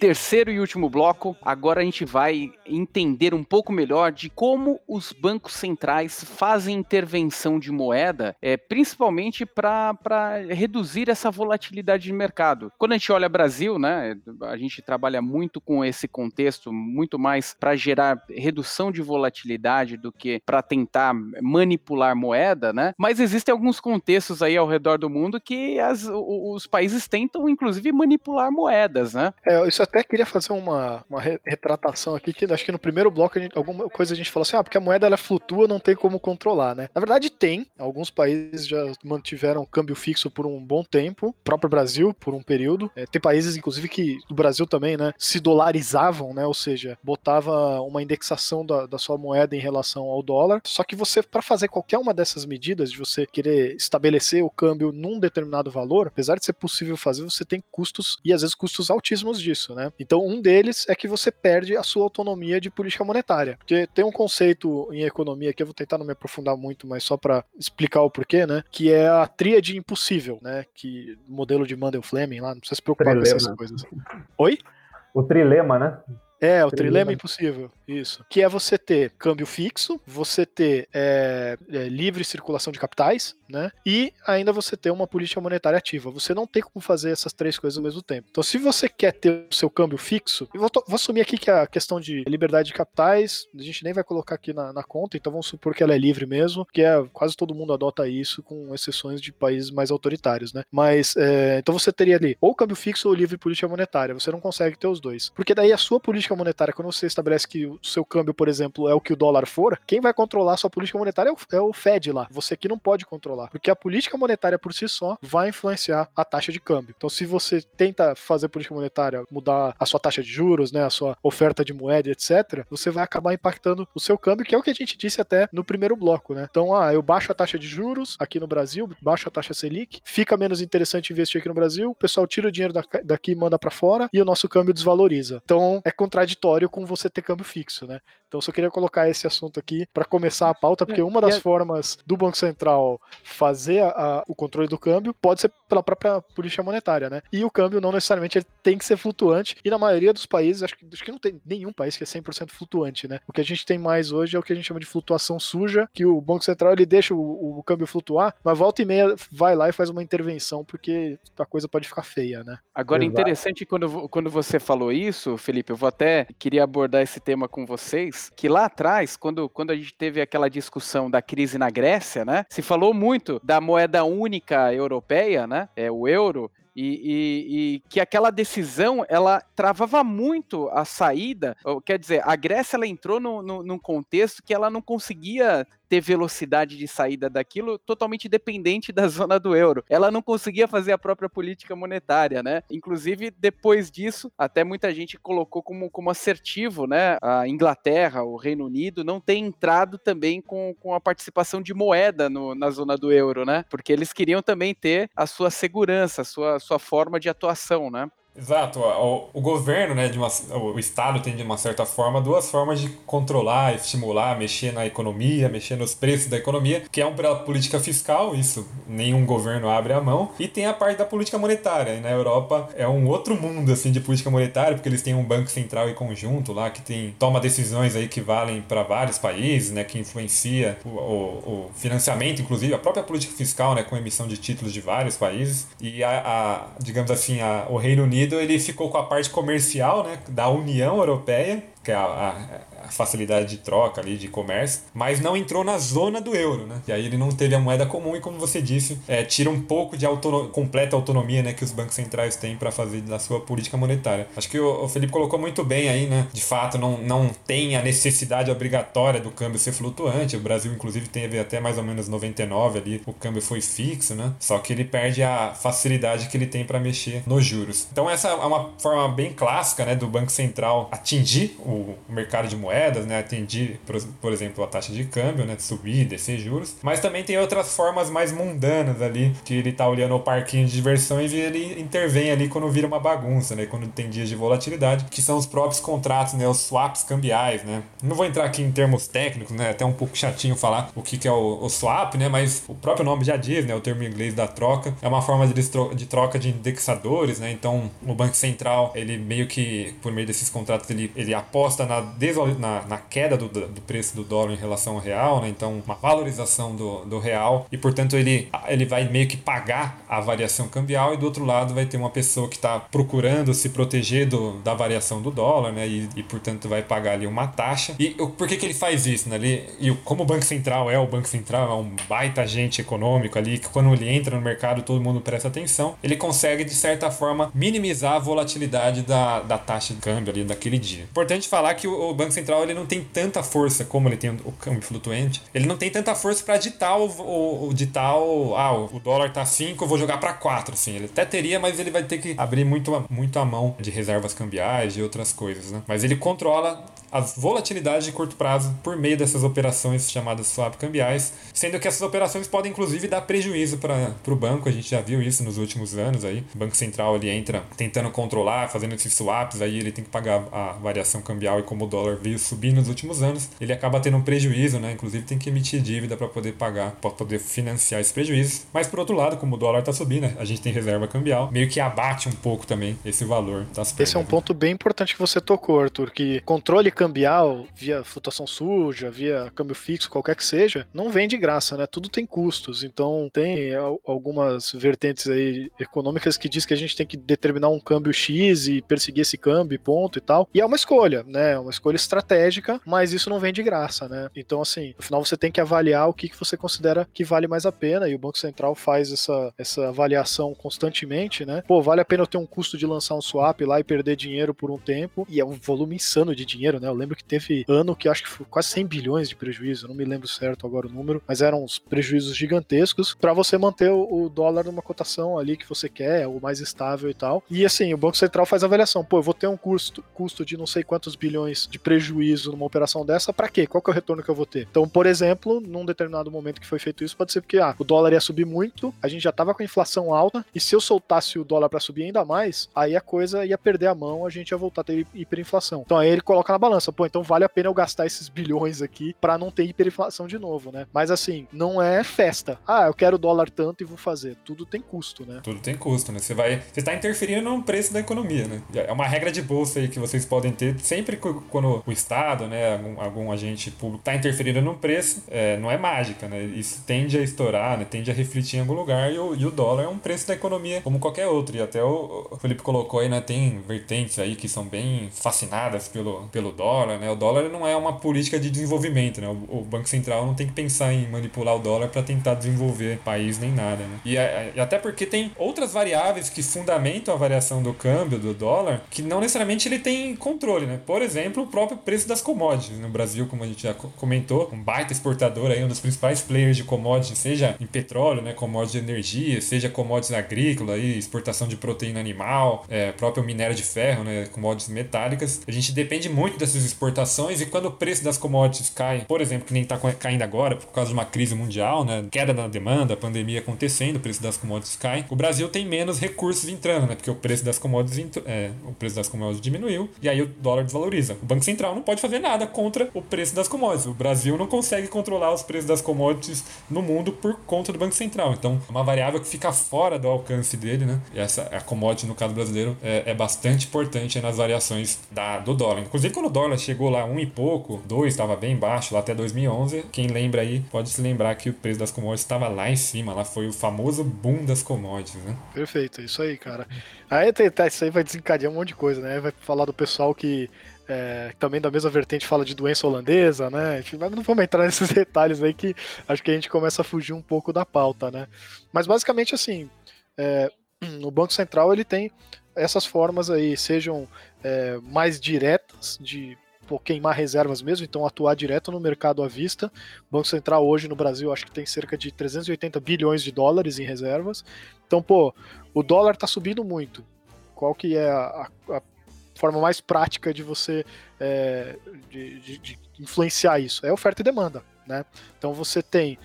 terceiro e último bloco, agora a gente vai entender um pouco melhor de como os bancos centrais fazem intervenção de moeda, é, principalmente para reduzir essa volatilidade de mercado. Quando a gente olha Brasil, né, a gente trabalha muito com esse contexto, muito mais para gerar redução de volatilidade do que para tentar manipular moeda, né? Mas existem alguns contextos aí ao redor do mundo que as, os países tentam, inclusive, manipular moedas, né? É, isso até queria fazer uma, uma retratação aqui, que acho que no primeiro bloco gente, alguma coisa a gente falou assim, ah, porque a moeda ela flutua, não tem como controlar, né? Na verdade tem, alguns países já mantiveram câmbio fixo por um bom tempo, o próprio Brasil por um período, é, tem países inclusive que, do Brasil também, né, se dolarizavam, né, ou seja, botava uma indexação da, da sua moeda em relação ao dólar, só que você, para fazer qualquer uma dessas medidas, de você querer estabelecer o câmbio num determinado valor, apesar de ser possível fazer, você tem custos, e às vezes custos altíssimos disso, né? Então, um deles é que você perde a sua autonomia de política monetária. Porque tem um conceito em economia que eu vou tentar não me aprofundar muito, mas só para explicar o porquê, né? Que é a tríade impossível, né? Que modelo de Mandel Fleming lá, não precisa se preocupar trilema. com essas coisas. Oi? O trilema, né? É, o trilema impossível, isso. Que é você ter câmbio fixo, você ter é, é, livre circulação de capitais, né? E ainda você ter uma política monetária ativa. Você não tem como fazer essas três coisas ao mesmo tempo. Então, se você quer ter o seu câmbio fixo, eu vou, vou assumir aqui que a questão de liberdade de capitais, a gente nem vai colocar aqui na, na conta, então vamos supor que ela é livre mesmo, que é quase todo mundo adota isso, com exceções de países mais autoritários, né? Mas é, então você teria ali ou câmbio fixo ou livre política monetária. Você não consegue ter os dois. Porque daí a sua política monetária, quando você estabelece que o seu câmbio, por exemplo, é o que o dólar for, quem vai controlar a sua política monetária é o, é o Fed lá. Você que não pode controlar. Porque a política monetária por si só vai influenciar a taxa de câmbio. Então, se você tenta fazer política monetária, mudar a sua taxa de juros, né, a sua oferta de moeda, etc., você vai acabar impactando o seu câmbio, que é o que a gente disse até no primeiro bloco, né? Então, ah, eu baixo a taxa de juros aqui no Brasil, baixo a taxa Selic, fica menos interessante investir aqui no Brasil, o pessoal tira o dinheiro daqui e manda para fora e o nosso câmbio desvaloriza. Então, é contraditório com você ter câmbio fixo, né? Então, eu só queria colocar esse assunto aqui para começar a pauta, porque uma das formas do Banco Central fazer a, o controle do câmbio pode ser pela própria política monetária, né? E o câmbio não necessariamente ele tem que ser flutuante, e na maioria dos países, acho que, acho que não tem nenhum país que é 100% flutuante, né? O que a gente tem mais hoje é o que a gente chama de flutuação suja, que o Banco Central ele deixa o, o câmbio flutuar, mas volta e meia vai lá e faz uma intervenção, porque a coisa pode ficar feia, né? Agora, Exato. interessante quando, quando você falou isso, Felipe, eu vou até queria abordar esse tema com vocês, que lá atrás, quando, quando a gente teve aquela discussão da crise na Grécia, né? Se falou muito da moeda única europeia, né? É o euro, e, e, e, que aquela decisão ela travava muito a saída. Quer dizer, a Grécia ela entrou no, no, num contexto que ela não conseguia ter velocidade de saída daquilo totalmente dependente da zona do euro. Ela não conseguia fazer a própria política monetária, né? Inclusive, depois disso, até muita gente colocou como, como assertivo, né? A Inglaterra, o Reino Unido, não tem entrado também com, com a participação de moeda no, na zona do euro, né? Porque eles queriam também ter a sua segurança, a sua, sua forma de atuação, né? Exato. O, o governo, né, de uma, o Estado tem de uma certa forma duas formas de controlar, estimular, mexer na economia, mexer nos preços da economia, que é um pela política fiscal, isso nenhum governo abre a mão, e tem a parte da política monetária. E na Europa é um outro mundo assim de política monetária, porque eles têm um banco central e conjunto lá que tem toma decisões aí que valem para vários países, né, que influencia o, o, o, financiamento, inclusive a própria política fiscal, né, com emissão de títulos de vários países. E a, a digamos assim, a, o Reino Unido Unido ele ficou com a parte comercial né, da União Europeia, que é a, a facilidade de troca ali, de comércio, mas não entrou na zona do euro, né? E aí ele não teve a moeda comum e, como você disse, é, tira um pouco de completa autonomia, né, que os bancos centrais têm para fazer da sua política monetária. Acho que o, o, Felipe colocou muito bem aí, né? De fato, não, não tem a necessidade obrigatória do câmbio ser flutuante. O Brasil, inclusive, teve até mais ou menos 99 ali, o câmbio foi fixo, né? Só que ele perde a facilidade que ele tem para mexer nos juros. Então essa é uma forma bem clássica, né, do Banco Central atingir o mercado de moedas né? Atingir, por, exemplo, a taxa de câmbio, né? De subir, descer juros. Mas também tem outras formas mais mundanas ali, que ele tá olhando o parquinho de diversões e ele intervém ali quando vira uma bagunça, né? Quando tem dias de volatilidade, que são os próprios contratos, né? Os swaps cambiais, né? Não vou entrar aqui em termos técnicos, né? Até um pouco chatinho falar o que, que é o, o swap, né? Mas o próprio nome já diz, né? O termo inglês da troca. É uma forma de, de troca de indexadores, né? Então, o Banco Central, ele meio que, por meio desses contratos, ele, ele aposta na, na na, queda do, do preço do dólar em relação ao real, né? então uma valorização do, do real e portanto ele, ele vai meio que pagar a variação cambial e do outro lado vai ter uma pessoa que está procurando se proteger do, da variação do dólar né? e, e portanto vai pagar ali uma taxa. E por que, que ele faz isso? Né? Ele, e como o Banco Central é o Banco Central, é um baita agente econômico ali que quando ele entra no mercado todo mundo presta atenção, ele consegue de certa forma minimizar a volatilidade da, da taxa de câmbio ali daquele dia. Importante falar que o, Banco Central ele não tem tanta força como ele tem o câmbio flutuante. Ele não tem tanta força para ditar o, o, o ditar o, ah, o dólar tá 5, eu vou jogar para 4, assim. Ele até teria, mas ele vai ter que abrir muito, muito a mão de reservas cambiais e outras coisas, né? Mas ele controla as volatilidades de curto prazo por meio dessas operações chamadas swap cambiais, sendo que essas operações podem inclusive dar prejuízo para o banco, a gente já viu isso nos últimos anos aí. O Banco Central ele entra tentando controlar, fazendo esses swaps, aí ele tem que pagar a variação cambial e como o dólar veio subir nos últimos anos, ele acaba tendo um prejuízo, né? Inclusive tem que emitir dívida para poder pagar, para poder financiar esse prejuízo. Mas por outro lado, como o dólar está subindo, né? a gente tem reserva cambial, meio que abate um pouco também esse valor das perdas. Esse é um ponto bem importante que você tocou, Arthur, que controle cambial, via flutuação suja, via câmbio fixo, qualquer que seja, não vem de graça, né? Tudo tem custos. Então tem algumas vertentes aí econômicas que diz que a gente tem que determinar um câmbio X e perseguir esse câmbio, ponto e tal. E é uma escolha, né? É uma escolha estratégica, mas isso não vem de graça, né? Então, assim, no final você tem que avaliar o que, você considera que vale mais a pena, e o Banco Central faz essa, essa avaliação constantemente, né? Pô, vale a pena eu ter um custo de lançar um swap lá e perder dinheiro por um tempo, e é um volume insano de dinheiro, né? Eu lembro que teve ano que acho que foi quase 100 bilhões de prejuízo, não me lembro certo agora o número, mas eram uns prejuízos gigantescos para você manter o, o dólar numa cotação ali que você quer, o mais estável e tal. E assim, o Banco Central faz a avaliação, pô, eu vou ter um custo, custo de não sei quantos bilhões de prejuízo numa operação dessa, para quê? Qual que é o retorno que eu vou ter? Então, por exemplo, num determinado momento que foi feito isso, pode ser porque ah, o dólar ia subir muito, a gente já tava com a inflação alta, e se eu soltasse o dólar para subir ainda mais, aí a coisa ia perder a mão, a gente ia voltar a ter hiperinflação. Então aí ele coloca na balança, pô, então vale a pena eu gastar esses bilhões aqui para não ter hiperinflação de novo, né? Mas assim, não é festa. Ah, eu quero dólar tanto e vou fazer. Tudo tem custo, né? Tudo tem custo, né? Você vai, você tá interferindo no preço da economia, né? É uma regra de bolsa aí que vocês podem ter sempre quando o Estado, né, algum, algum agente público tá interferindo no preço, é, não é mágica, né? Isso tende a estourar, né? Tende a refletir em algum lugar e o, e o dólar é um preço da economia como qualquer outro. E até o, o Felipe colocou aí, né? Tem vertentes aí que são bem fascinadas pelo, pelo dólar, né? O dólar não é uma política de desenvolvimento, né? O, o Banco Central não tem que pensar em manipular o dólar para tentar desenvolver país nem nada, né? E, é, e até porque tem outras variáveis que fundamentam a variação do câmbio do dólar que não necessariamente ele tem controle, né? Por exemplo, o próprio preço das commodities. No Brasil, como a gente já comentou, um baita exportador aí, um dos principais players de commodities, seja em petróleo, né? Commodities de energia, seja commodities agrícola, aí, exportação de proteína animal, é, próprio minério de ferro, né? Commodities metálicas. A gente depende muito exportações e quando o preço das commodities cai, por exemplo, que nem está caindo agora por causa de uma crise mundial, né? Queda na demanda, pandemia acontecendo, o preço das commodities cai. O Brasil tem menos recursos entrando, né? Porque o preço das commodities, é, o preço das commodities diminuiu e aí o dólar desvaloriza. O Banco Central não pode fazer nada contra o preço das commodities. O Brasil não consegue controlar os preços das commodities no mundo por conta do Banco Central. Então, é uma variável que fica fora do alcance dele, né? E essa a commodity no caso brasileiro é, é bastante importante nas variações da, do dólar. Inclusive quando o dólar chegou lá um e pouco, dois estava bem baixo lá até 2011. Quem lembra aí pode se lembrar que o preço das commodities estava lá em cima. Lá foi o famoso boom das commodities, né? Perfeito, isso aí, cara. Aí tá, isso aí vai desencadear um monte de coisa, né? Vai falar do pessoal que é, também da mesma vertente fala de doença holandesa, né? Enfim, mas não vamos entrar nesses detalhes aí que acho que a gente começa a fugir um pouco da pauta, né? Mas basicamente assim, é, o Banco Central ele tem essas formas aí, sejam é, mais diretas de pô, queimar reservas mesmo, então atuar direto no mercado à vista. O Banco Central hoje no Brasil acho que tem cerca de 380 bilhões de dólares em reservas. Então, pô, o dólar está subindo muito. Qual que é a, a forma mais prática de você é, de, de, de, influenciar isso? É oferta e demanda, né? Então você tem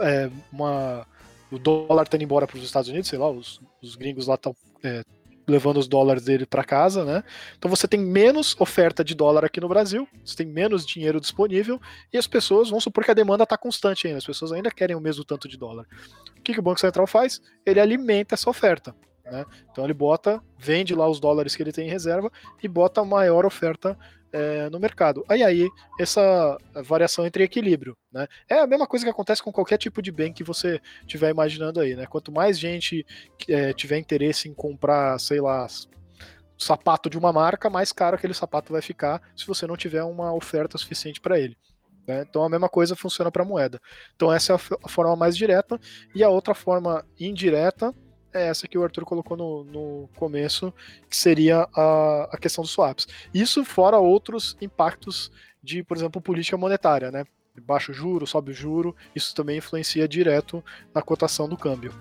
é, uma o dólar tá indo embora para os Estados Unidos, sei lá, os, os gringos lá estão é, levando os dólares dele para casa, né? Então você tem menos oferta de dólar aqui no Brasil, você tem menos dinheiro disponível e as pessoas vão supor que a demanda está constante ainda, as pessoas ainda querem o mesmo tanto de dólar. O que, que o Banco Central faz? Ele alimenta essa oferta. Né? Então ele bota, vende lá os dólares que ele tem em reserva e bota maior oferta é, no mercado. Aí aí essa variação entre equilíbrio, né? É a mesma coisa que acontece com qualquer tipo de bem que você estiver imaginando aí, né? Quanto mais gente é, tiver interesse em comprar, sei lá, sapato de uma marca, mais caro aquele sapato vai ficar se você não tiver uma oferta suficiente para ele. Né? Então a mesma coisa funciona para a moeda. Então essa é a forma mais direta e a outra forma indireta é essa que o Arthur colocou no, no começo, que seria a, a questão dos swaps. Isso fora outros impactos de, por exemplo, política monetária, né? Baixo juro, sobe o juro, isso também influencia direto na cotação do câmbio.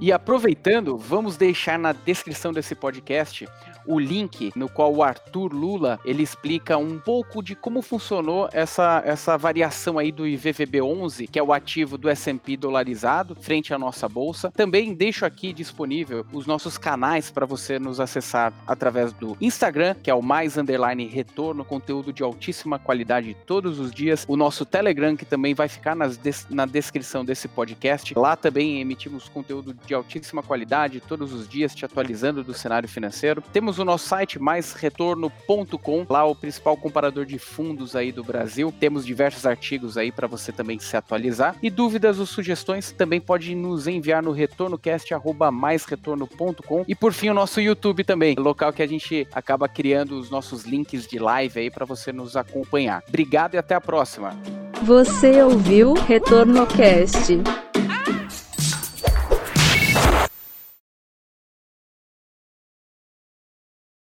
E aproveitando, vamos deixar na descrição desse podcast o link no qual o Arthur Lula ele explica um pouco de como funcionou essa, essa variação aí do IVVB11, que é o ativo do S&P dolarizado, frente à nossa bolsa. Também deixo aqui disponível os nossos canais para você nos acessar através do Instagram, que é o mais underline retorno, conteúdo de altíssima qualidade todos os dias. O nosso Telegram, que também vai ficar nas des na descrição desse podcast. Lá também emitimos conteúdo de altíssima qualidade, todos os dias te atualizando do cenário financeiro. Temos o nosso site maisretorno.com, lá o principal comparador de fundos aí do Brasil. Temos diversos artigos aí para você também se atualizar. E dúvidas ou sugestões também pode nos enviar no retornocast@maisretorno.com e por fim o nosso YouTube também, local que a gente acaba criando os nossos links de live aí para você nos acompanhar. Obrigado e até a próxima. Você ouviu Retorno Cast.